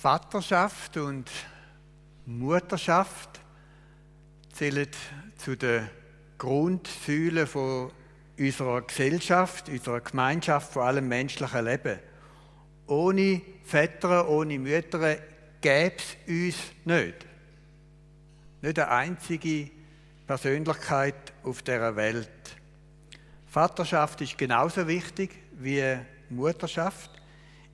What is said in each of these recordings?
Vaterschaft und Mutterschaft zählen zu den Grundsäulen von unserer Gesellschaft, unserer Gemeinschaft, vor allem menschlichen Leben. Ohne Väter, ohne Mütter gäbe es uns nicht. Nicht eine einzige Persönlichkeit auf dieser Welt. Vaterschaft ist genauso wichtig wie Mutterschaft.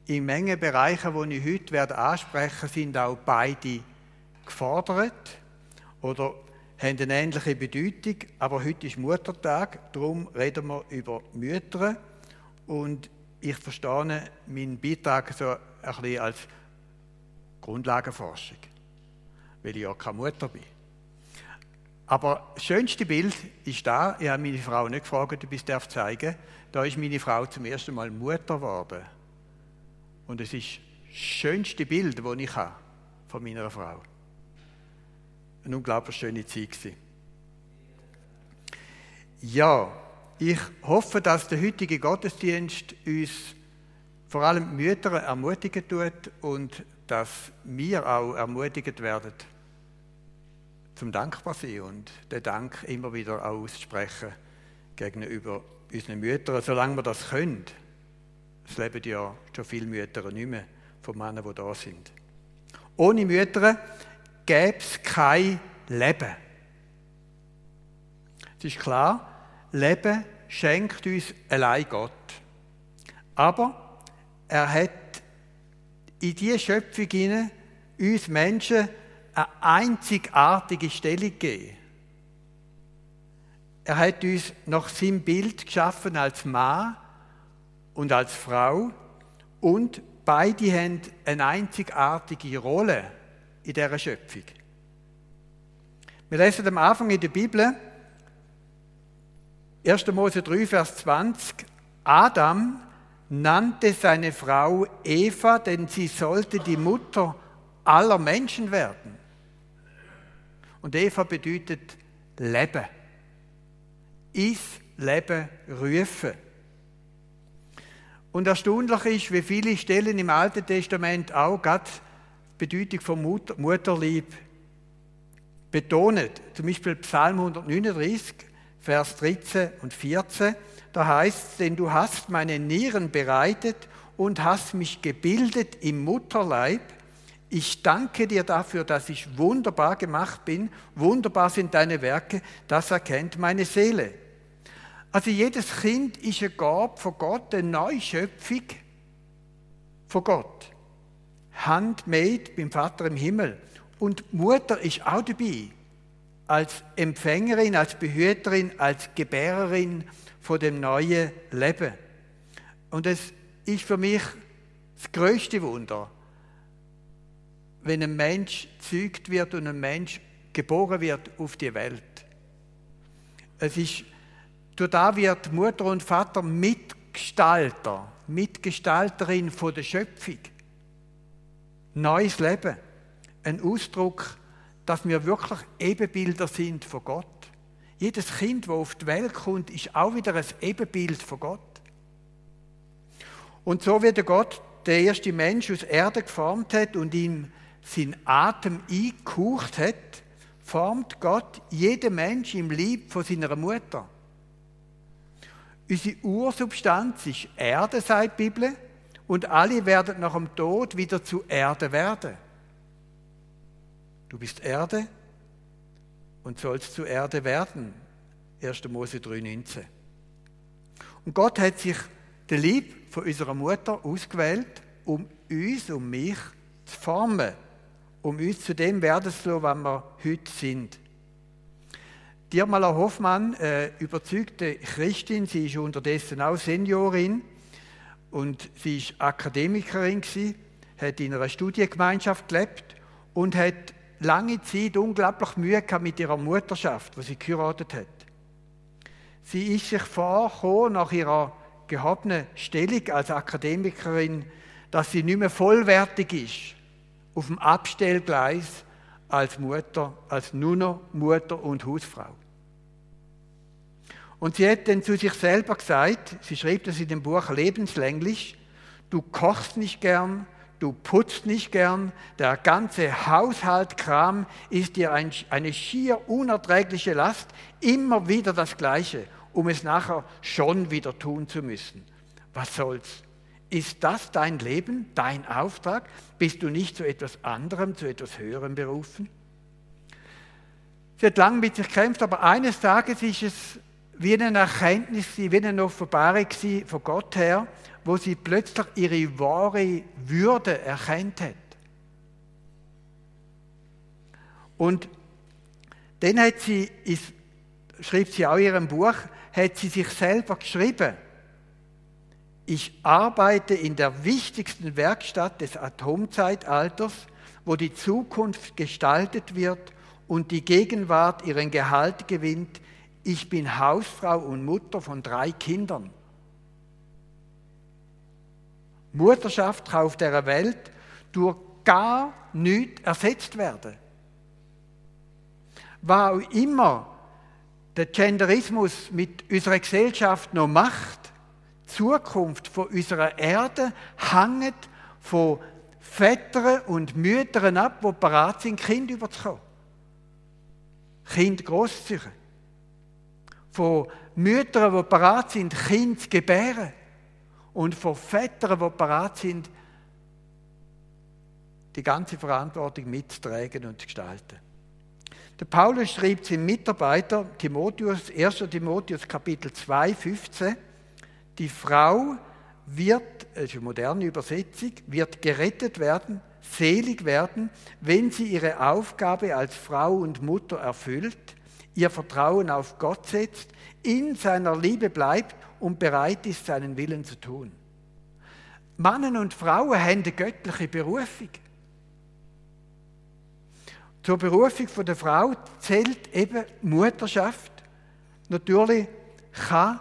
In Menge Bereichen, die ich heute werde ansprechen sind auch beide gefordert oder haben eine ähnliche Bedeutung. Aber heute ist Muttertag, darum reden wir über Mütter. Und ich verstehe meinen Beitrag so ein bisschen als Grundlagenforschung, weil ich ja keine Mutter bin. Aber das schönste Bild ist da. Ich habe meine Frau nicht gefragt, ob ich es zeigen darf. Da ist meine Frau zum ersten Mal Mutter geworden. Und es ist das schönste Bild, das ich habe von meiner Frau. Eine unglaublich schöne Zeit gewesen. Ja, ich hoffe, dass der heutige Gottesdienst uns vor allem Mütter ermutigen tut und dass wir auch ermutigt werden, zum dankbar sein und den Dank immer wieder auch aussprechen gegenüber unseren Müttern, solange wir das können. Es leben ja schon viele Mütter nicht mehr von Männern, die da sind. Ohne Mütter gäbe es kein Leben. Es ist klar, Leben schenkt uns allein Gott. Aber er hat in diese Schöpfung hinein uns Menschen eine einzigartige Stellung gegeben. Er hat uns nach seinem Bild geschaffen als Mann und als Frau und beide haben eine einzigartige Rolle in dieser Schöpfung. Wir lesen am Anfang in der Bibel, 1. Mose 3, Vers 20, Adam nannte seine Frau Eva, denn sie sollte die Mutter aller Menschen werden. Und Eva bedeutet Leben. Is Leben rufen. Und erstaunlich ist, wie viele Stellen im Alten Testament auch Gott die Bedeutung von Mutter, Mutterlieb betonen. Zum Beispiel Psalm 139, Vers 13 und 14. Da heißt es, denn du hast meine Nieren bereitet und hast mich gebildet im Mutterleib ich danke dir dafür, dass ich wunderbar gemacht bin. Wunderbar sind deine Werke. Das erkennt meine Seele. Also jedes Kind ist eine Gabe von Gott, eine Neuschöpfung von Gott. Handmade beim Vater im Himmel. Und Mutter ist auch dabei. Als Empfängerin, als Behüterin, als Gebärerin von dem neuen Leben. Und es ist für mich das größte Wunder, wenn ein Mensch zeugt wird und ein Mensch geboren wird auf die Welt. Es ist, durch da wird Mutter und Vater Mitgestalter, Mitgestalterin von der Schöpfung. Neues Leben. Ein Ausdruck, dass wir wirklich Ebenbilder sind von Gott. Jedes Kind, das auf die Welt kommt, ist auch wieder ein Ebenbild von Gott. Und so wie der Gott der erste Mensch aus Erde geformt hat und ihm seinen Atem eingehaucht hat, formt Gott jeden Mensch im Lieb von seiner Mutter. Unsere Ursubstanz ist Erde, sagt die Bibel, und alle werden nach dem Tod wieder zu Erde werden. Du bist Erde und sollst zu Erde werden. 1. Mose 3,19. Und Gott hat sich den Lieb von unserer Mutter ausgewählt, um uns, um mich zu formen um uns zu dem werden zu lassen, was wir heute sind. Dirmala Hoffmann, äh, überzeugte Christin, sie ist unterdessen auch Seniorin und sie ist Akademikerin gewesen, hat in einer Studiengemeinschaft gelebt und hat lange Zeit unglaublich Mühe gehabt mit ihrer Mutterschaft, wo sie geheiratet hat. Sie ist sich vorgekommen nach ihrer gehabenen Stellung als Akademikerin, dass sie nicht mehr vollwertig ist auf dem Abstellgleis als Mutter, als nur Mutter und Hausfrau. Und sie hat dann zu sich selber gesagt, sie schrieb das in dem Buch lebenslänglich, du kochst nicht gern, du putzt nicht gern, der ganze Haushaltkram ist dir ein, eine schier unerträgliche Last, immer wieder das Gleiche, um es nachher schon wieder tun zu müssen. Was soll's? Ist das dein Leben, dein Auftrag? Bist du nicht zu etwas anderem, zu etwas Höherem berufen? Sie hat lange mit sich gekämpft, aber eines Tages ist es wie eine Erkenntnis, wie eine Offenbarung von Gott her, wo sie plötzlich ihre wahre Würde erkennt hat. Und dann hat sie, schreibt sie auch in ihrem Buch, hat sie sich selber geschrieben. Ich arbeite in der wichtigsten Werkstatt des Atomzeitalters, wo die Zukunft gestaltet wird und die Gegenwart ihren Gehalt gewinnt. Ich bin Hausfrau und Mutter von drei Kindern. Mutterschaft kann auf der Welt durch gar nichts ersetzt werden. Was auch immer der Genderismus mit unserer Gesellschaft noch macht, Zukunft von unserer Erde hängt von Vätern und Müttern ab, die bereit sind, Kind überzukommen. Kind großziehen. Von Müttern, die bereit sind, Kind zu gebären und von Vätern, die bereit sind, die ganze Verantwortung mitzutragen und zu gestalten. Der Paulus schreibt seinem Mitarbeiter Timotheus, 1. Timotheus Kapitel 2, 15, die Frau wird, das ist eine moderne Übersetzung, wird gerettet werden, selig werden, wenn sie ihre Aufgabe als Frau und Mutter erfüllt, ihr Vertrauen auf Gott setzt, in seiner Liebe bleibt und bereit ist, seinen Willen zu tun. Männer und Frauen haben eine göttliche Berufung. Zur Berufung der Frau zählt eben Mutterschaft. Natürlich kann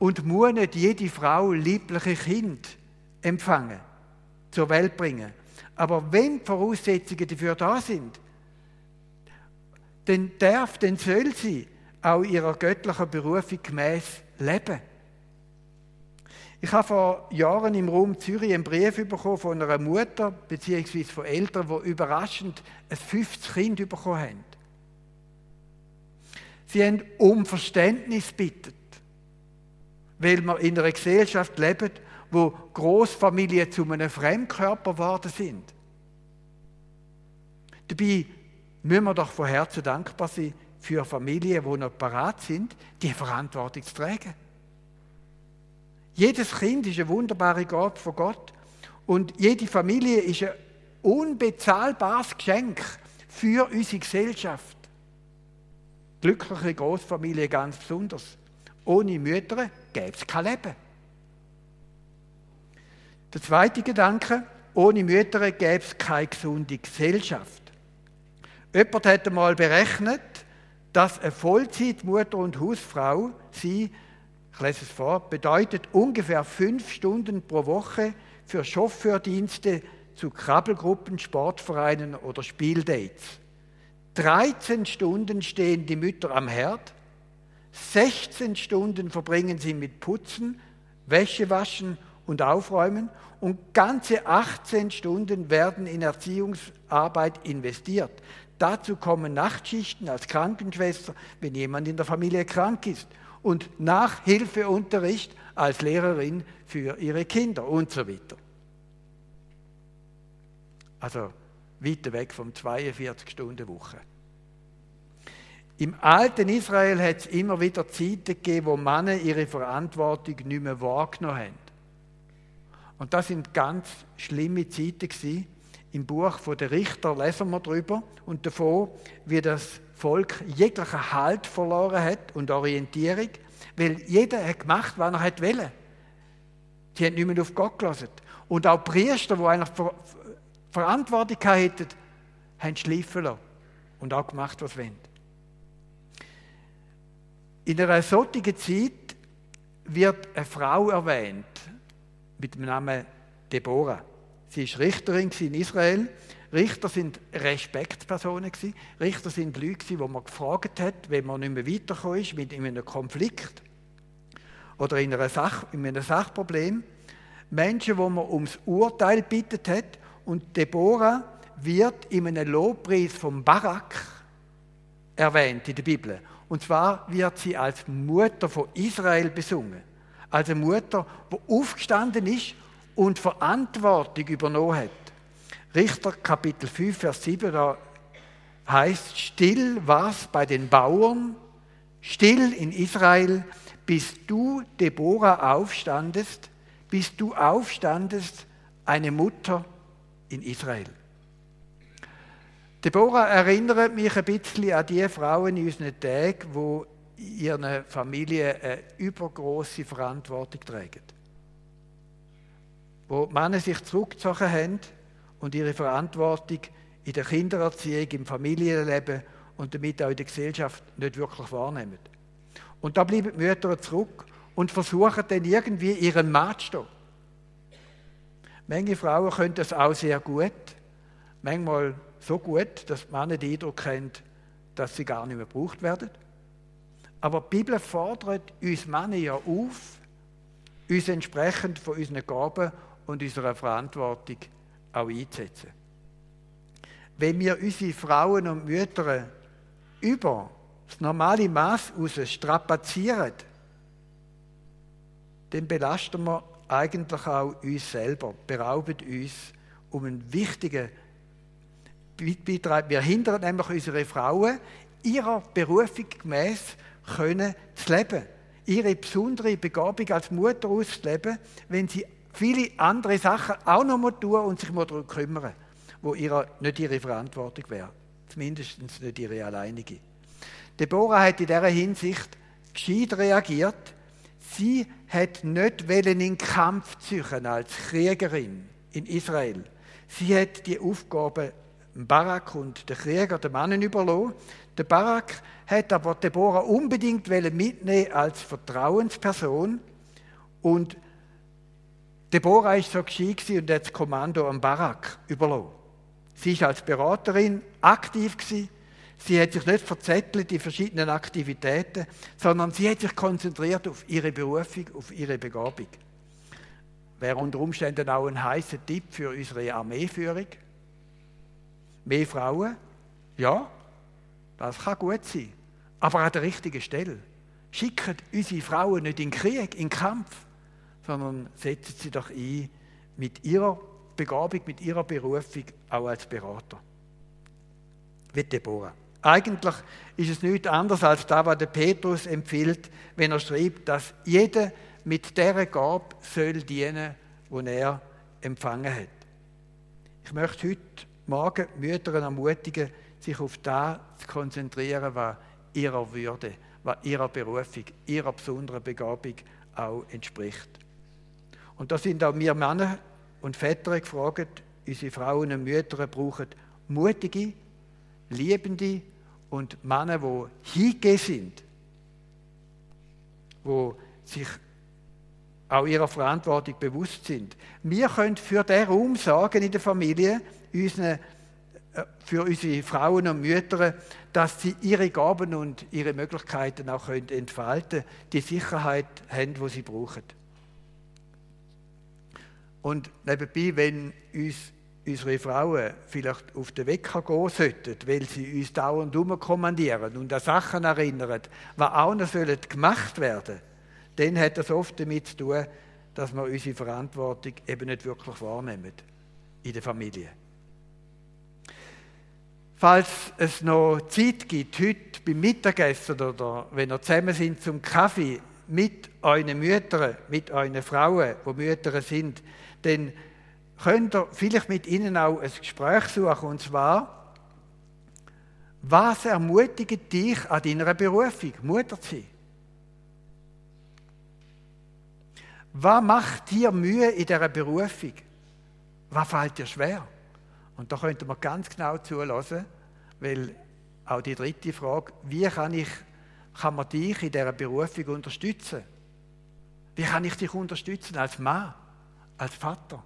und muss nicht jede Frau liebliche Kind empfangen, zur Welt bringen. Aber wenn die Voraussetzungen dafür da sind, dann darf, dann soll sie auch ihrer göttlichen Berufung gemäß leben. Ich habe vor Jahren im Raum Zürich einen Brief bekommen von einer Mutter bzw. von Eltern, die überraschend ein 50 Kind bekommen haben. Sie haben um Verständnis bittet, weil wir in einer Gesellschaft leben, wo Großfamilien zu einem Fremdkörper geworden sind. Dabei müssen wir doch von Herzen dankbar sein für Familien, die noch parat sind, die Verantwortung zu tragen. Jedes Kind ist eine wunderbare Gabe von Gott und jede Familie ist ein unbezahlbares Geschenk für unsere Gesellschaft. Glückliche Großfamilie ganz besonders. Ohne Mütter gäbe es kein Leben. Der zweite Gedanke, ohne Mütter gäbe es keine gesunde Gesellschaft. Jemand hat einmal berechnet, dass eine Vollzeitmutter und Hausfrau sie, ich lese es vor, bedeutet ungefähr fünf Stunden pro Woche für Chauffeurdienste zu Krabbelgruppen, Sportvereinen oder Spieldates. 13 Stunden stehen die Mütter am Herd, 16 Stunden verbringen sie mit Putzen, Wäsche waschen und Aufräumen und ganze 18 Stunden werden in Erziehungsarbeit investiert. Dazu kommen Nachtschichten als Krankenschwester, wenn jemand in der Familie krank ist. Und Nachhilfeunterricht als Lehrerin für ihre Kinder und so weiter. Also weiter weg vom 42-Stunden-Woche. Im alten Israel hat es immer wieder Zeiten gegeben, wo Männer ihre Verantwortung nicht mehr wahrgenommen haben. Und das sind ganz schlimme Zeiten gewesen, im Buch der Richter lesen wir darüber und davon, wie das Volk jeglichen Halt verloren hat und Orientierung, weil jeder hat gemacht, was er wollen. Sie haben nicht mehr auf Gott gelassen. Und auch Priester, die eigentlich Ver Verantwortung hatten, haben schleifen lassen und auch gemacht, was sie wollen. In einer solchen Zeit wird eine Frau erwähnt mit dem Namen Deborah. Sie war Richterin in Israel. Richter sind Respektspersonen. Richter sind Leute, die man gefragt hat, wenn man nicht mehr weitergekommen ist mit einem Konflikt oder in, einem Sachproblem. Menschen, wo man ums Urteil bittet hat Und Deborah wird in einem Lobpreis vom Barak erwähnt in der Bibel. Und zwar wird sie als Mutter von Israel besungen. Als eine Mutter, die aufgestanden ist und Verantwortung übernommen hat. Richter Kapitel 5, Vers 7, da heißt, still war's bei den Bauern, still in Israel, bis du, Deborah, aufstandest, bis du aufstandest, eine Mutter in Israel. Deborah erinnert mich ein bisschen an die Frauen in unseren Tagen, die ihren Familie eine übergroße Verantwortung tragen. Wo die Männer sich zurückgezogen haben und ihre Verantwortung in der Kindererziehung, im Familienleben und damit auch in der Gesellschaft nicht wirklich wahrnehmen. Und da bleiben die Mütter zurück und versuchen dann irgendwie ihren Mann zu stehen. Manche Frauen können das auch sehr gut, manchmal so gut, dass die Männer den Eindruck haben, dass sie gar nicht mehr gebraucht werden. Aber die Bibel fordert uns Männer ja auf, uns entsprechend von unseren Gaben und unserer Verantwortung auch einzusetzen. Wenn wir unsere Frauen und Mütter über das normale Maß aus strapazieren, dann belasten wir eigentlich auch uns selber, berauben uns um einen wichtigen Beitrag. Wir hindern nämlich unsere Frauen, ihrer Berufung gemäß können zu leben. Ihre besondere Begabung als Mutter auszuleben, wenn sie viele andere Sachen auch noch mal tun und sich mal darum kümmern, wo ihrer, nicht ihre Verantwortung wäre. Zumindest nicht ihre alleinige. Deborah hat in dieser Hinsicht gescheit reagiert. Sie hat nicht in den Kampf ziehen als Kriegerin in Israel. Sie hat die Aufgabe Barak und den Krieger, den Mannen überlassen. Der Barak hat aber Deborah unbedingt mitnehmen als Vertrauensperson und Deborah ist so gescheit und hat das Kommando am Barak überlassen. Sie ist als Beraterin aktiv gewesen. Sie hat sich nicht verzettelt in verschiedenen Aktivitäten, sondern sie hat sich konzentriert auf ihre Berufung, auf ihre Begabung. Wäre unter Umständen auch ein heißer Tipp für unsere Armeeführung. Mehr Frauen? Ja, das kann gut sein. Aber an der richtigen Stelle. Schicken unsere Frauen nicht in Krieg, in Kampf, sondern setzen sie doch ein mit ihrer Begabung, mit ihrer Berufung auch als Berater. Wie Deborah. Eigentlich ist es nichts anderes als das, was der Petrus empfiehlt, wenn er schreibt, dass jeder mit der Gabe soll dienen, die er empfangen hat. Ich möchte heute Morgen Mütter ermutigen, sich auf das zu konzentrieren, was ihrer Würde, was ihrer Berufung, ihrer besonderen Begabung auch entspricht. Und da sind auch wir Männer und Väter gefragt, unsere Frauen und Mütter brauchen mutige, liebende und Männer, die hingehen sind, die sich auch ihrer Verantwortung bewusst sind. Wir können für den Raum sorgen in der Familie, unseren, äh, für unsere Frauen und Mütter, dass sie ihre Gaben und ihre Möglichkeiten auch können entfalten die Sicherheit haben, die sie brauchen. Und nebenbei, wenn uns unsere Frauen vielleicht auf den Weg gehen sollten, weil sie uns dauernd umkommandieren und an Sachen erinnern, die auch noch gemacht werden sollen, dann hat das oft damit zu tun, dass wir unsere Verantwortung eben nicht wirklich wahrnehmen in der Familie. Falls es noch Zeit gibt, heute beim Mittagessen oder wenn ihr zusammen sind zum Kaffee mit euren Müttern, mit euren Frauen, die Mütter sind, dann könnt ihr vielleicht mit ihnen auch ein Gespräch suchen. Und zwar, was ermutigt dich an deiner Berufung, Mutter zu sein? Was macht dir Mühe in dieser Berufung? Was fällt dir schwer? Und da könnte man ganz genau zulassen, weil auch die dritte Frage, wie kann, ich, kann man dich in dieser Berufung unterstützen? Wie kann ich dich unterstützen als Mann, als Vater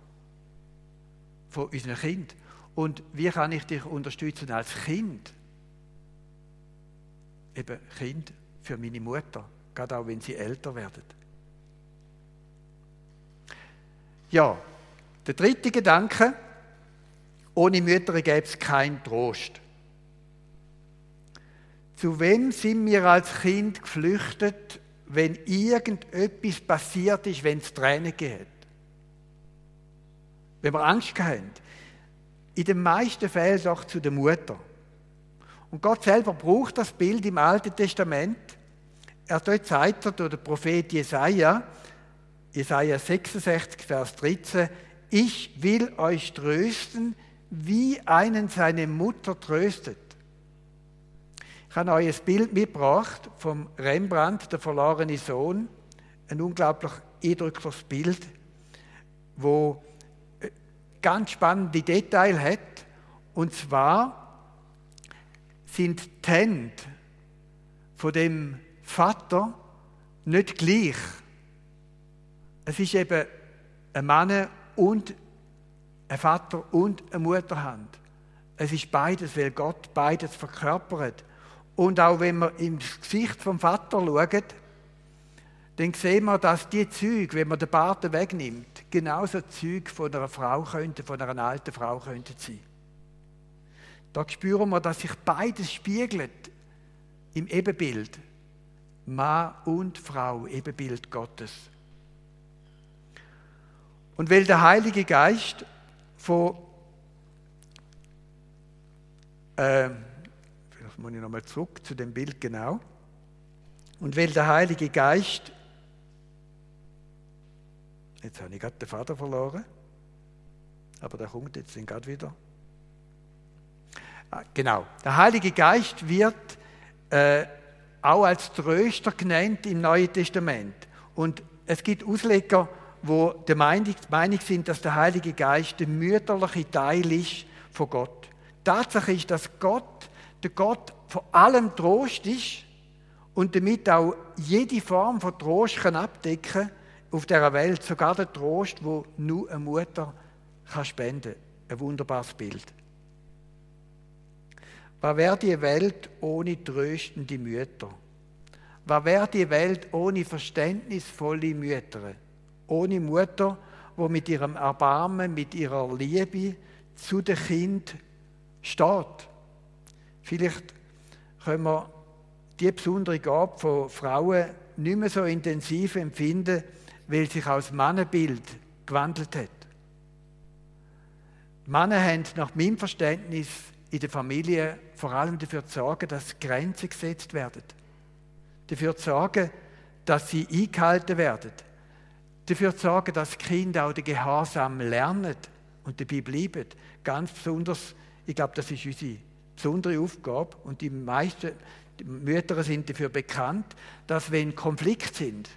von unseren Kind? Und wie kann ich dich unterstützen als Kind? Eben Kind für meine Mutter, gerade auch wenn sie älter werden. Ja, der dritte Gedanke, Ohne Mütter gäbe es keinen Trost. Zu wem sind wir als Kind geflüchtet, wenn irgendetwas passiert ist, wenn es Tränen geht? Wenn wir Angst haben? In den meisten Fällen doch zu der Mutter. Und Gott selber braucht das Bild im Alten Testament. Er dort sagt den Prophet Jesaja, Jesaja 66, Vers 13, ich will euch trösten, wie einen seine Mutter tröstet. Ich habe euch ein Bild mitgebracht vom Rembrandt, der verlorene Sohn. Ein unglaublich eindrückliches Bild, wo äh, ganz spannende Details hat. Und zwar sind die Hände von dem Vater nicht gleich. Es ist eben ein Mann und ein Vater und eine Mutterhand. Es ist beides, weil Gott beides verkörpert. Und auch wenn wir ins Gesicht vom Vater schauen, dann sehen wir, dass die Züge, wenn man den Bart wegnimmt, genauso Züge von einer Frau könnten, von einer alten Frau könnten sein. Da spüren wir, dass sich beides spiegelt im Ebenbild. Mann und Frau, Ebenbild Gottes. Und weil der Heilige Geist von äh, Jetzt muss ich nochmal zurück zu dem Bild genau. Und weil der Heilige Geist, jetzt habe ich gerade den Vater verloren, aber der kommt jetzt gerade wieder. Ah, genau, der Heilige Geist wird äh, auch als Tröster genannt im Neuen Testament. Und es gibt Ausleger, wo der Meinung, Meinung sind, dass der Heilige Geist der mütterliche Teil ist von Gott. Tatsache ist, dass Gott der Gott vor allem Trost ist und damit auch jede Form von Trost kann abdecken auf der Welt, sogar der Trost, wo nur eine Mutter kann spenden. Ein wunderbares Bild. Was wäre die Welt ohne tröstende Mütter? Was wäre die Welt ohne verständnisvolle Mütter? Ohne Mutter, wo mit ihrem Erbarmen, mit ihrer Liebe zu dem Kind steht Vielleicht können wir die besondere Gabe von Frauen nicht mehr so intensiv empfinden, weil sich auch das Mannenbild gewandelt hat. Die Männer haben nach meinem Verständnis in der Familie vor allem dafür zu sorgen, dass Grenzen gesetzt werden. Dafür zu sorgen, dass sie eingehalten werden. Dafür zu sorgen, dass Kinder auch den Gehorsam lernen und dabei bleiben. Ganz besonders, ich glaube, das ist unsere besondere Aufgabe und die meisten die Mütter sind dafür bekannt, dass wenn Konflikte sind,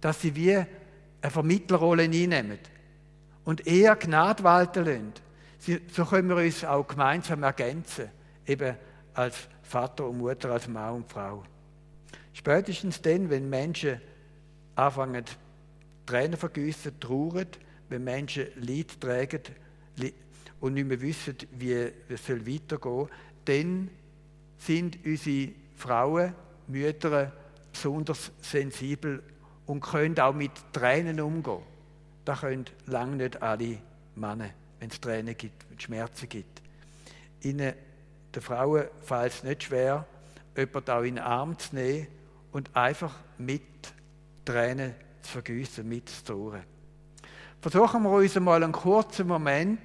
dass sie wie eine Vermittlerrolle einnehmen und eher Gnade walten lassen. So können wir uns auch gemeinsam ergänzen, eben als Vater und Mutter, als Mann und Frau. Spätestens dann, wenn Menschen anfangen, Tränen vergüssen, trauern, wenn Menschen Leid tragen, und nicht mehr wissen, wie es weitergehen soll, dann sind unsere Frauen, Mütter besonders sensibel und können auch mit Tränen umgehen. Das können lange nicht alle Männer, wenn es Tränen gibt, wenn es Schmerzen gibt. Ihnen, den Frauen fällt es nicht schwer, jemanden auch in den Arm zu nehmen und einfach mit Tränen zu vergüssen, mitzutrauen. Versuchen wir uns einmal einen kurzen Moment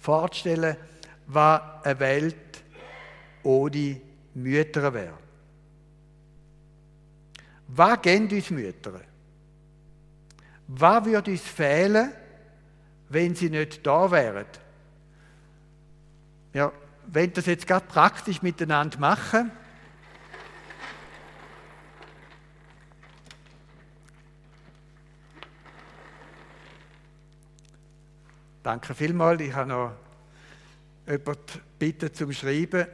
vorzustellen, was eine Welt ohne Mütter wäre. Was geben uns Mütter? Was würde uns fehlen, wenn sie nicht da wären? Ja, wenn das jetzt gerade praktisch miteinander machen, Danke vielmals. Ich habe noch jemanden bitten zum Schreiben,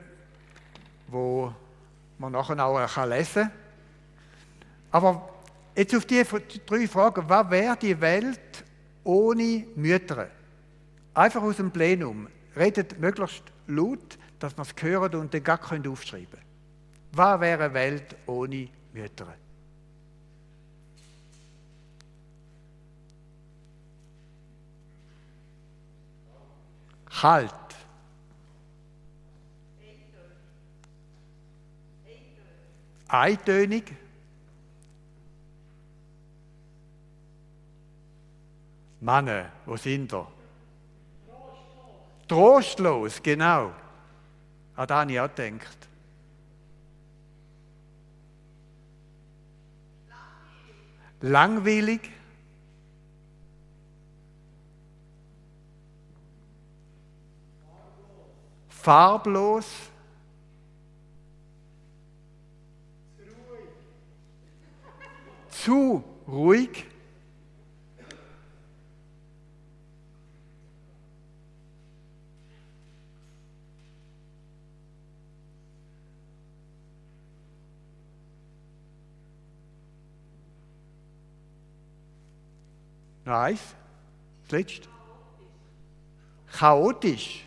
wo man nachher auch lesen kann. Aber jetzt auf die drei Fragen. Was wäre die Welt ohne Mütter? Einfach aus dem Plenum. Redet möglichst laut, dass man es hört und dann gar aufschreiben können. Was wäre eine Welt ohne Mütter? Halt. Eintönig. Männer, wo sind ihr? Trostlos, genau. An das habe ich auch gedacht. Langweilig. Farblos. Zu ruhig. Das letzte? Chaotisch.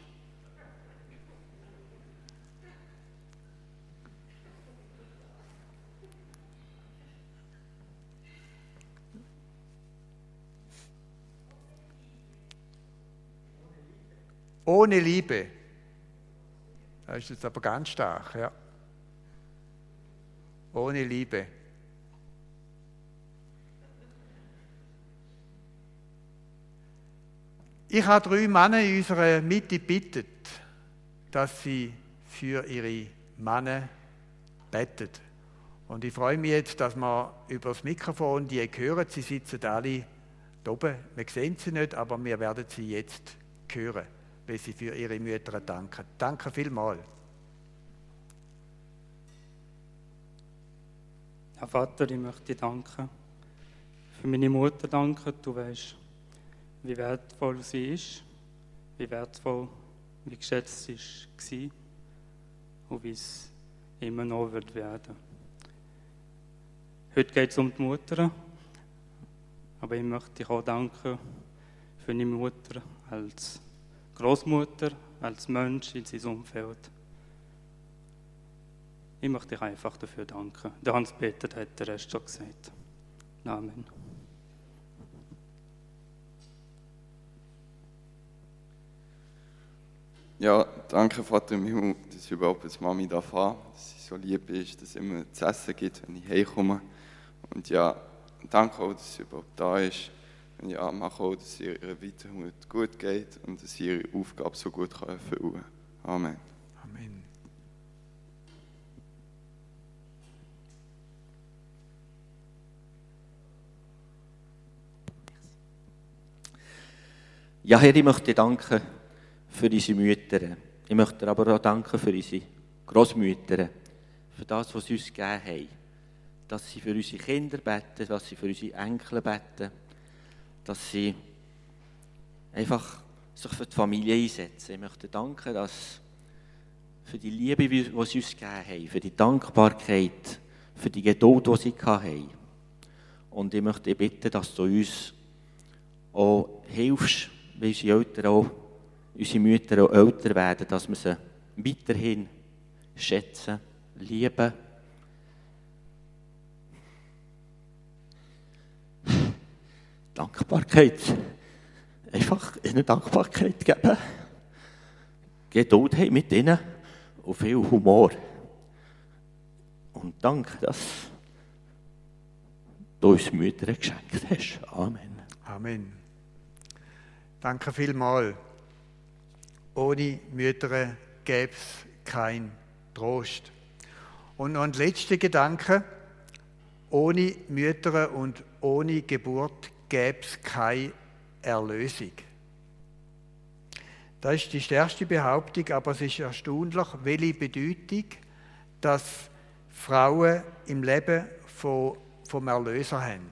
Ohne Liebe. Das ist jetzt aber ganz stark, ja. Ohne Liebe. Ich habe drei Männer in unserer Mitte gebeten, dass sie für ihre Männer beten. Und ich freue mich jetzt, dass wir über das Mikrofon die hören. Sie sitzen alle da oben. Wir sehen sie nicht, aber wir werden sie jetzt hören, weil sie für ihre Mütter danken. Danke vielmals. Herr Vater, ich möchte dir danken. Für meine Mutter danken. Du weißt, wie wertvoll sie ist, wie wertvoll, wie geschätzt sie war und wie es immer noch wird werden. Heute geht es um die Mutter, aber ich möchte dich auch danken für deine Mutter als Großmutter, als Mensch in seinem Umfeld. Ich möchte dich einfach dafür danken. Der Hans-Peter hat den Rest schon gesagt. Amen. Ja, danke Vater im Himmel, dass ich überhaupt als Mami da fahre, dass sie so lieb ist, dass es immer zu essen gibt, wenn ich heimkomme. Und ja, danke auch, dass sie überhaupt da ist. Und ja, mache auch, dass es ihr weiterhin gut geht und dass sie ihre Aufgabe so gut kann erfüllen kann. Amen. Amen. Ja, Herr, ich möchte dir danken für unsere Mütter. Ich möchte aber auch danken für unsere Großmütter, für das, was sie uns gegeben haben. Dass sie für unsere Kinder beten, dass sie für unsere Enkel beten, dass sie einfach sich für die Familie einsetzen. Ich möchte danken, dass für die Liebe, die sie uns gegeben haben, für die Dankbarkeit, für die Geduld, die sie hatten. Und ich möchte bitten, dass du uns auch hilfst, wie unsere Eltern auch unsere Mütter auch älter werden, dass wir sie weiterhin schätzen, lieben. Dankbarkeit. Einfach ihnen Dankbarkeit geben. Geduld haben mit ihnen und viel Humor. Und danke, dass du uns Mütter geschenkt hast. Amen. Amen. Danke vielmals. Ohne Mütter gäbe es kein Trost. Und noch ein letzter Gedanke. Ohne Mütter und ohne Geburt gäbe es keine Erlösung. Das ist die stärkste Behauptung, aber es ist erstaunlich, welche Bedeutung dass Frauen im Leben von, vom Erlöser haben.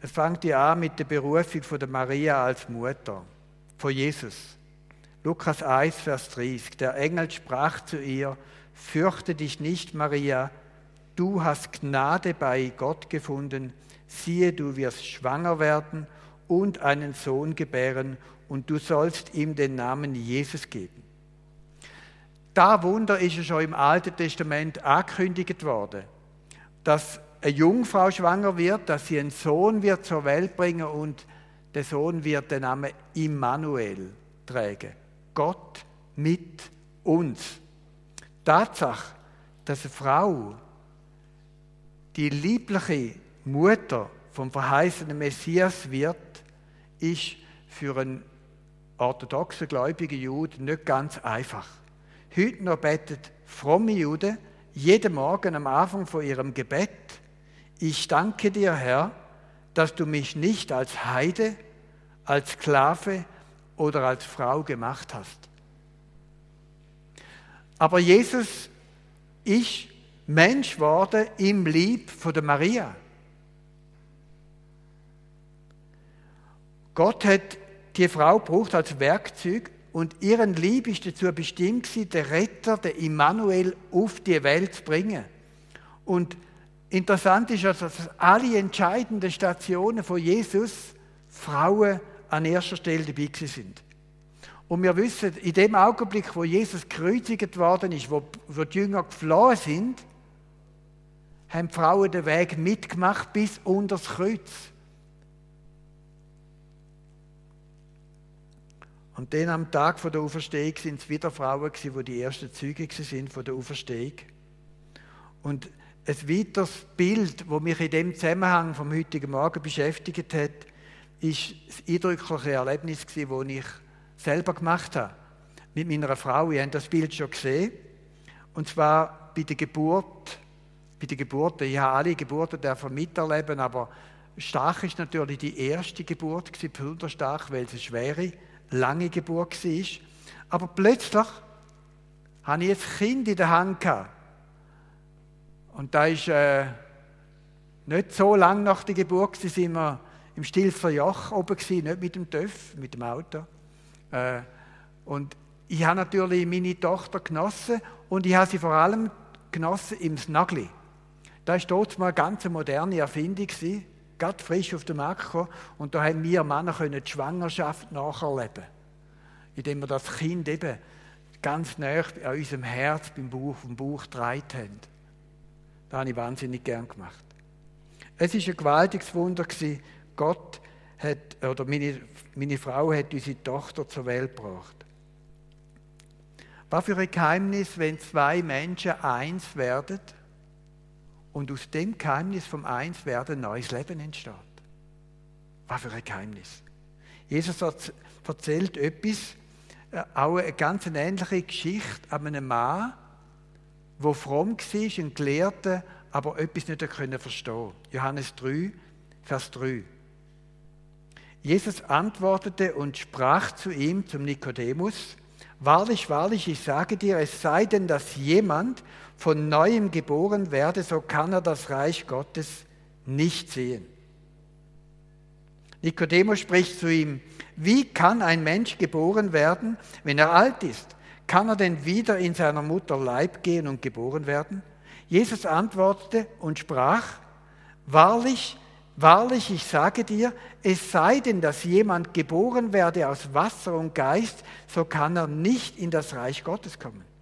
Es fängt ja an mit der Berufung von der Maria als Mutter, von Jesus. Lukas 1, Vers 30. Der Engel sprach zu ihr, fürchte dich nicht, Maria, du hast Gnade bei Gott gefunden, siehe, du wirst schwanger werden und einen Sohn gebären, und du sollst ihm den Namen Jesus geben. Da Wunder ist ja schon im Alten Testament angekündigt worden, dass eine Jungfrau schwanger wird, dass sie einen Sohn wird zur Welt bringen und der Sohn wird den Namen Immanuel tragen. Gott mit uns. Tatsache, dass eine Frau die liebliche Mutter vom verheißenen Messias wird, ist für einen orthodoxen gläubigen Juden nicht ganz einfach. Heute noch betet fromme Juden jeden Morgen am Anfang von ihrem Gebet, ich danke dir, Herr, dass du mich nicht als Heide, als Sklave oder als Frau gemacht hast. Aber Jesus ist Mensch geworden im Lieb von der Maria. Gott hat die Frau gebraucht als Werkzeug und ihren Lieb ist dazu bestimmt gewesen, den Retter, den Immanuel, auf die Welt zu bringen. Und interessant ist, also, dass alle entscheidenden Stationen von Jesus Frauen an erster Stelle dabei sind. Und wir wissen, in dem Augenblick, wo Jesus gekreuzigt worden ist, wo, wo die Jünger geflohen sind, haben die Frauen den Weg mitgemacht bis unter das Kreuz. Und dann am Tag der Auferstehung sind es wieder Frauen gewesen, die die ersten Züge sind von der Auferstehung. Und ein weiteres Bild, das mich in dem Zusammenhang vom heutigen Morgen beschäftigt hat, ist das eindrückliche Erlebnis gewesen, das ich selber gemacht habe. Mit meiner Frau. Ihr habt das Bild schon gesehen. Und zwar bei der Geburt. Bei der Geburt. Ich habe alle Geburten miterleben, aber stark ist natürlich die erste Geburt, besonders stark, weil es eine schwere lange Geburt war. Aber plötzlich hatte ich ein Kind in der Hand. Und da ist äh, nicht so lange nach der Geburt, sind wir im Stilfer Joch oben, gewesen, nicht mit dem TÜV, mit dem Auto. Äh, und ich habe natürlich meine Tochter genossen und ich habe sie vor allem genossen im Snugly. Das war dort mal eine ganz moderne Erfindung. Gewesen gerade frisch auf den Markt gekommen und da haben wir Männer die Schwangerschaft nacherleben indem wir das Kind eben ganz nah an unserem Herz, beim Bauch, vom Bauch getragen haben. Das habe ich wahnsinnig gern gemacht. Es war ein gewaltiges Wunder gewesen. Gott hat, oder meine, meine Frau hat unsere Tochter zur Welt gebracht. Was für ein Geheimnis, wenn zwei Menschen eins werden und aus dem Geheimnis vom Einswerden ein neues Leben entsteht. Was für ein Geheimnis. Jesus erzählt etwas, äh, auch eine ganz ähnliche Geschichte an einem Mann, der fromm war, ein Gelehrter, aber etwas nicht verstehen konnte. Johannes 3, Vers 3. Jesus antwortete und sprach zu ihm, zum Nikodemus, Wahrlich, wahrlich, ich sage dir, es sei denn, dass jemand von neuem geboren werde, so kann er das Reich Gottes nicht sehen. Nikodemus spricht zu ihm, wie kann ein Mensch geboren werden, wenn er alt ist? Kann er denn wieder in seiner Mutter Leib gehen und geboren werden? Jesus antwortete und sprach, wahrlich, wahrlich, ich sage dir, es sei denn, dass jemand geboren werde aus Wasser und Geist, so kann er nicht in das Reich Gottes kommen.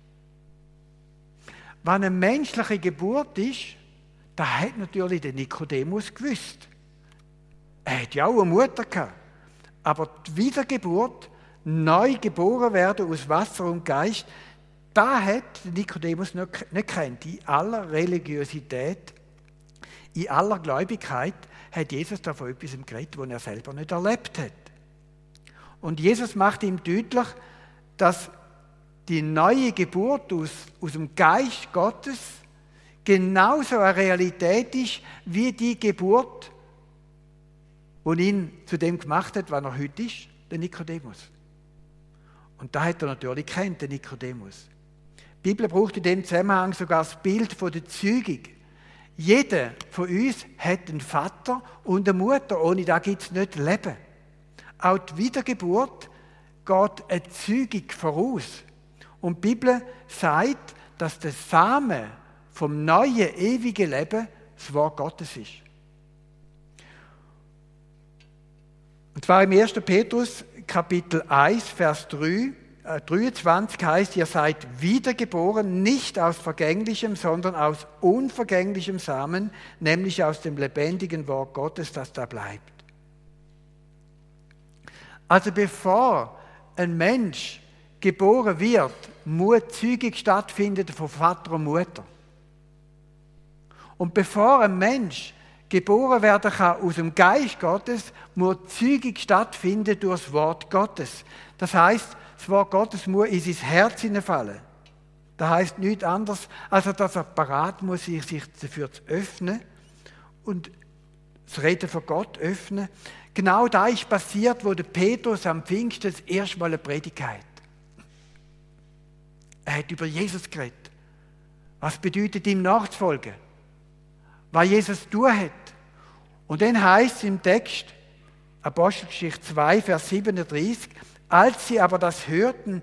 Wenn eine menschliche Geburt ist, da hat natürlich der Nikodemus gewusst. Er hat ja auch eine Mutter gehabt. Aber die Wiedergeburt, neu geboren werden aus Wasser und Geist, da hat Nikodemus nicht, kennt. In aller Religiosität, in aller Gläubigkeit hat Jesus davon etwas geredet, was er selber nicht erlebt hat. Und Jesus macht ihm deutlich, dass die neue Geburt aus, aus dem Geist Gottes genauso eine Realität ist wie die Geburt, die ihn zu dem gemacht hat, was er heute ist, der Nikodemus. Und da hat er natürlich kennt, den Nikodemus. Die Bibel braucht in dem Zusammenhang sogar das Bild von der Zeugung. Jeder von uns hat einen Vater und eine Mutter, ohne da gibt es nicht Leben. Auch die Wiedergeburt geht eine Zeugung voraus. Und die Bibel sagt, dass der Same vom neuen, ewigen Leben das Wort Gottes ist. Und zwar im 1. Petrus Kapitel 1, Vers 3, äh, 23 heißt, ihr seid wiedergeboren, nicht aus vergänglichem, sondern aus unvergänglichem Samen, nämlich aus dem lebendigen Wort Gottes, das da bleibt. Also bevor ein Mensch geboren wird, muss Zeugung stattfinden von Vater und Mutter. Und bevor ein Mensch geboren werden kann aus dem Geist Gottes, muss Zeugung stattfinden durch das Wort Gottes. Das heißt, das Wort Gottes muss in sein Herz hineinfallen. Das heißt nichts anderes, als dass er parat muss, sich dafür zu öffnen und das Reden von Gott öffnen. Genau da ist passiert, wo der Petrus am Pfingsten das erste Mal eine Predigt hat. Er hat über Jesus geredet. Was bedeutet ihm nachzufolgen? Was Jesus tun hat. Und dann heißt es im Text, Apostelgeschichte 2, Vers 37, als sie aber das hörten,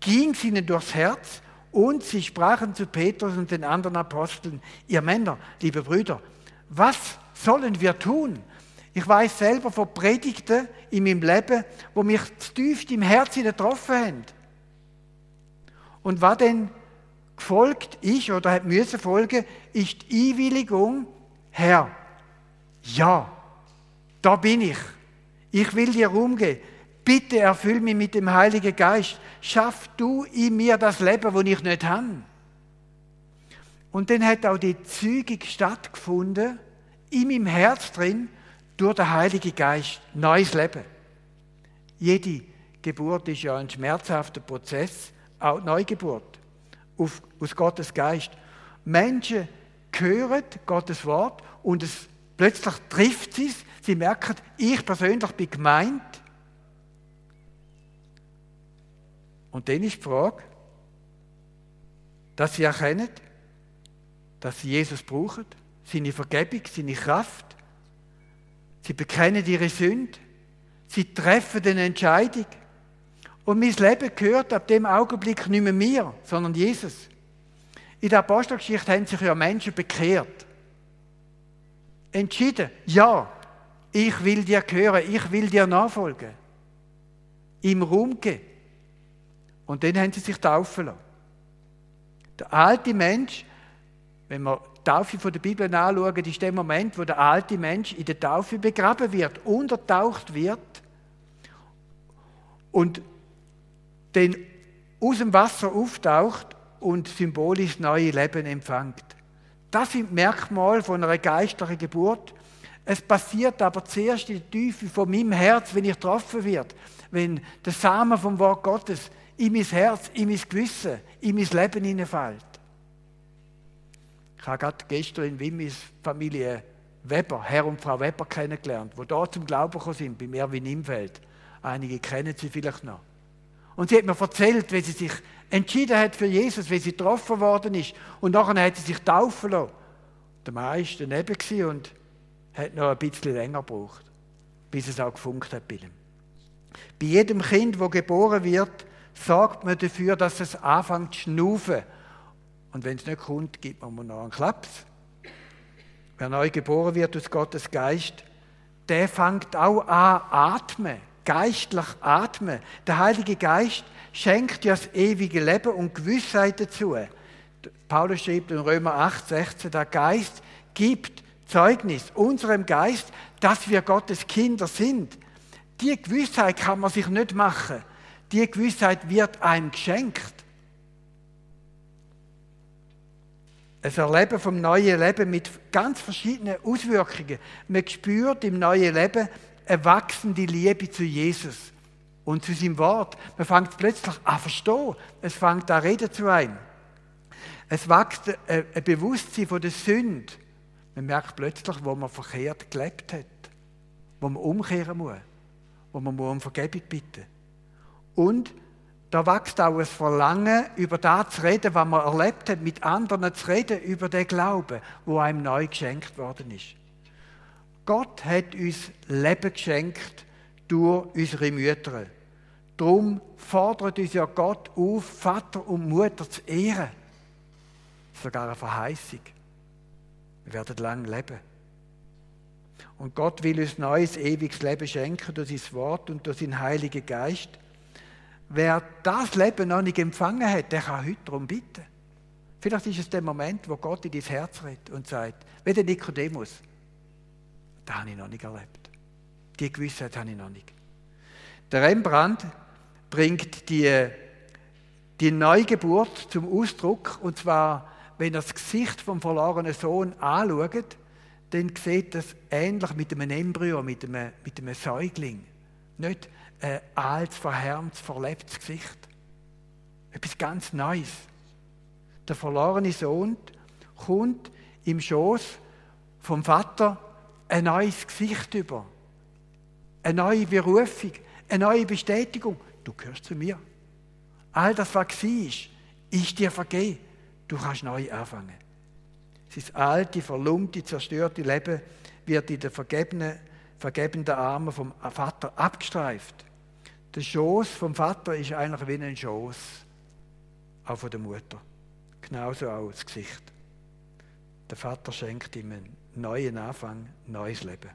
ging es ihnen durchs Herz und sie sprachen zu Petrus und den anderen Aposteln, ihr Männer, liebe Brüder, was sollen wir tun? Ich weiß selber von Predigten in meinem Leben, wo mich tief im Herzen getroffen haben. Und was denn gefolgt ist oder hat müssen folgen, ist die Einwilligung, Herr, ja, da bin ich. Ich will dir rumgehen. Bitte erfüll mich mit dem Heiligen Geist. Schaff du in mir das Leben, das ich nicht habe. Und dann hat auch die Zeugung stattgefunden, in meinem Herz drin, durch den Heiligen Geist. Neues Leben. Jede Geburt ist ja ein schmerzhafter Prozess, auch Neugeburt auf, aus Gottes Geist. Menschen hören Gottes Wort und es plötzlich trifft sie es. Sie merken, ich persönlich bin gemeint. Und dann ist die Frage, dass sie erkennen, dass sie Jesus brauchen, seine Vergebung, seine Kraft. Sie bekennen ihre Sünde. Sie treffen eine Entscheidung. Und mein Leben gehört ab dem Augenblick nicht mehr mir, sondern Jesus. In der Apostelgeschichte haben sich ja Menschen bekehrt. Entschieden, ja, ich will dir gehören, ich will dir nachfolgen. Im Raum gehen. Und dann haben sie sich taufen lassen. Der alte Mensch, wenn wir die Taufe von der Bibel anschauen, ist der Moment, wo der alte Mensch in der Taufe begraben wird, untertaucht wird und dann aus dem Wasser auftaucht und symbolisch neue Leben empfängt. Das sind Merkmale von einer geistlichen Geburt. Es passiert aber zuerst in der Tiefe von meinem Herz, wenn ich getroffen wird, wenn der Samen vom Wort Gottes in mein Herz, in mein Gewissen, in mein Leben hineinfällt. Ich habe gerade gestern in Wimmis Familie Weber, Herr und Frau Weber kennengelernt, die da zum Glauben gekommen sind, bei Erwin Imfeld. Einige kennen sie vielleicht noch. Und sie hat mir erzählt, wie sie sich entschieden hat für Jesus, wie sie getroffen worden ist. Und nachher hat sie sich taufen lassen. Der Mann war daneben und hat noch ein bisschen länger gebraucht, bis es auch gefunkt hat bei ihm. Bei jedem Kind, das geboren wird, sorgt man dafür, dass es anfängt zu schnaufen. Und wenn es nicht kommt, gibt man noch einen Klaps. Wer neu geboren wird aus Gottes Geist, der fängt auch an atmen, geistlich atmen. Der Heilige Geist schenkt ja das ewige Leben und Gewissheit dazu. Paulus schreibt in Römer 8, 16, der Geist gibt Zeugnis unserem Geist, dass wir Gottes Kinder sind. Die Gewissheit kann man sich nicht machen. Die Gewissheit wird einem geschenkt. Ein Erleben vom neuen Leben mit ganz verschiedenen Auswirkungen. Man spürt im neuen Leben eine wachsende Liebe zu Jesus und zu seinem Wort. Man fängt plötzlich an verstehen. Es fängt an reden zu einem. Es wächst ein Bewusstsein von der Sünde. Man merkt plötzlich, wo man verkehrt gelebt hat, wo man umkehren muss, wo man um Vergebung bitten muss. Und da wächst auch ein Verlangen, über das zu reden, was man erlebt hat, mit anderen zu reden, über den Glauben, wo einem neu geschenkt worden ist. Gott hat uns Leben geschenkt durch unsere Mütter. Darum fordert uns ja Gott auf, Vater und Mutter zu ehren. Sogar eine Verheißung. Wir werden lang leben. Und Gott will uns neues, ewiges Leben schenken durch sein Wort und durch seinen Heiligen Geist. Wer das Leben noch nicht empfangen hat, der kann heute darum bitten. Vielleicht ist es der Moment, wo Gott in dein Herz redet und sagt, wie der Nikodemus, das habe ich noch nicht erlebt. Die Gewissheit habe ich noch nicht. Der Rembrandt bringt die, die Neugeburt zum Ausdruck. Und zwar, wenn er das Gesicht vom verlorenen Sohn anschaut, dann sieht das ähnlich mit einem Embryo, mit einem, mit einem Säugling. Nicht ein altes, verhärmtes, verlebtes Gesicht. Etwas ganz Neues. Der verlorene Sohn kommt im Schoß vom Vater ein neues Gesicht über. Eine neue Berufung, eine neue Bestätigung. Du gehörst zu mir. All das, was war, ist dir vergeben. Du kannst neu anfangen. Sein alte, verlumpte, zerstörte Leben wird in den vergebenen, vergebenden Armen vom Vater abgestreift. Der Schoß vom Vater ist eigentlich wie ein Schoß, auch von der Mutter. Genauso auch das Gesicht. Der Vater schenkt ihm einen neuen Anfang, neues Leben.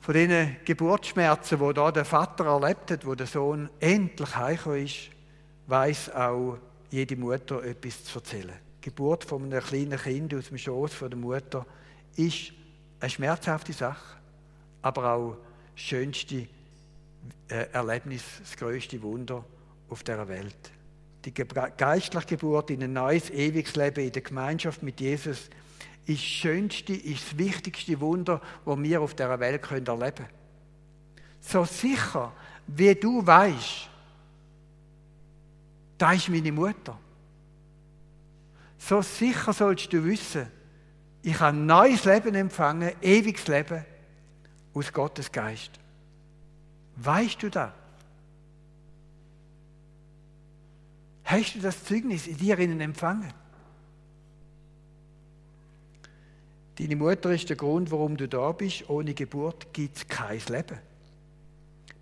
Von diesen Geburtsschmerzen, wo da der Vater erlebt hat, wo der Sohn endlich heimgekommen ist, weiß auch jede Mutter etwas zu erzählen. Die Geburt von einem kleinen Kind aus dem Schoß der Mutter ist eine schmerzhafte Sache, aber auch das schönste äh, Erlebnis, das größte Wunder auf der Welt. Die geistliche Geburt in ein neues, ewiges Leben in der Gemeinschaft mit Jesus ist das schönste, ist das wichtigste Wunder, das wir auf dieser Welt erleben können. So sicher, wie du weißt, da ist meine Mutter. So sicher sollst du wissen, ich habe ein neues Leben empfangen, ewiges Leben aus Gottes Geist. Weißt du das? Hast du das Zeugnis in dir innen empfangen? Deine Mutter ist der Grund, warum du da bist. Ohne Geburt gibt es kein Leben.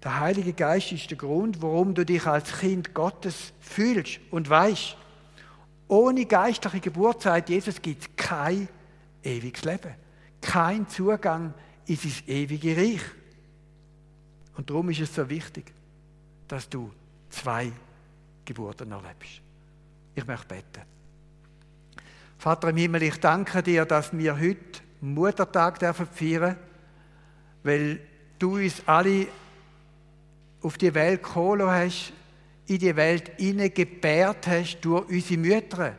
Der Heilige Geist ist der Grund, warum du dich als Kind Gottes fühlst und weißt. Ohne geistliche Geburt, sagt Jesus, gibt es kein ewiges Leben. Kein Zugang in sein ewige Reich. Und darum ist es so wichtig, dass du zwei Geburten erlebst. Ich möchte beten. Vater im Himmel, ich danke dir, dass wir heute Muttertag feiern dürfen, weil du uns alle auf die Welt geholt hast, in die Welt gebärt hast durch unsere Mütter.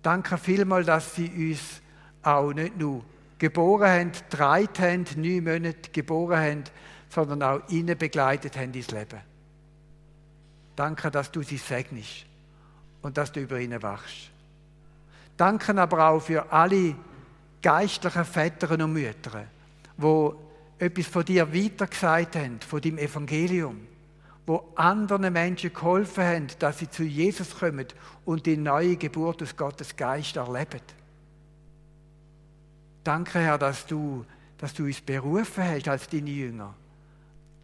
Danke vielmals, dass sie uns auch nicht nur geboren haben, dreit haben, neun Monate geboren haben, sondern auch ihnen begleitet haben ins Leben. Danke, dass du sie segnest und dass du über ihnen wachst. Danke aber auch für alle geistlichen Väter und Mütter, die etwas von dir weitergesagt haben, von deinem Evangelium wo anderen Menschen geholfen haben, dass sie zu Jesus kommen und die neue Geburt aus Gottes Geist erleben. Danke, Herr, dass du, dass du uns berufen hast als deine Jünger,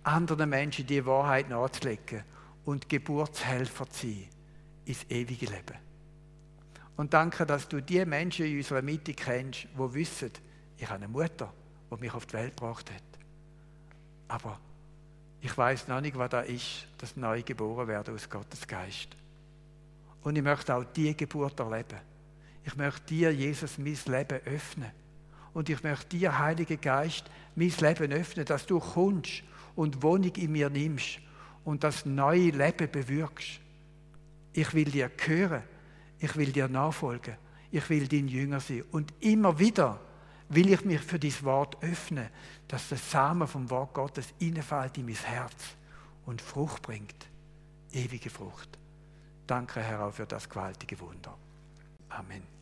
anderen Menschen die Wahrheit nachzulegen und Geburtshelfer zu sein ins ewige Leben. Und danke, dass du die Menschen in unserer Mitte kennst, die wissen, ich habe eine Mutter, die mich auf die Welt gebracht hat. Aber ich weiß noch nicht, was da ist, das neu geboren werden aus Gottes Geist. Und ich möchte auch diese Geburt erleben. Ich möchte dir, Jesus, mein Leben öffnen. Und ich möchte dir, Heiliger Geist, mein Leben öffnen, dass du kommst und Wohnung in mir nimmst und das neue Leben bewirkst. Ich will dir hören. Ich will dir nachfolgen. Ich will dein Jünger sein. Und immer wieder will ich mich für dieses Wort öffnen, dass der Samen vom Wort Gottes innefällt in mein Herz und Frucht bringt. Ewige Frucht. Danke, Herr, für das gewaltige Wunder. Amen.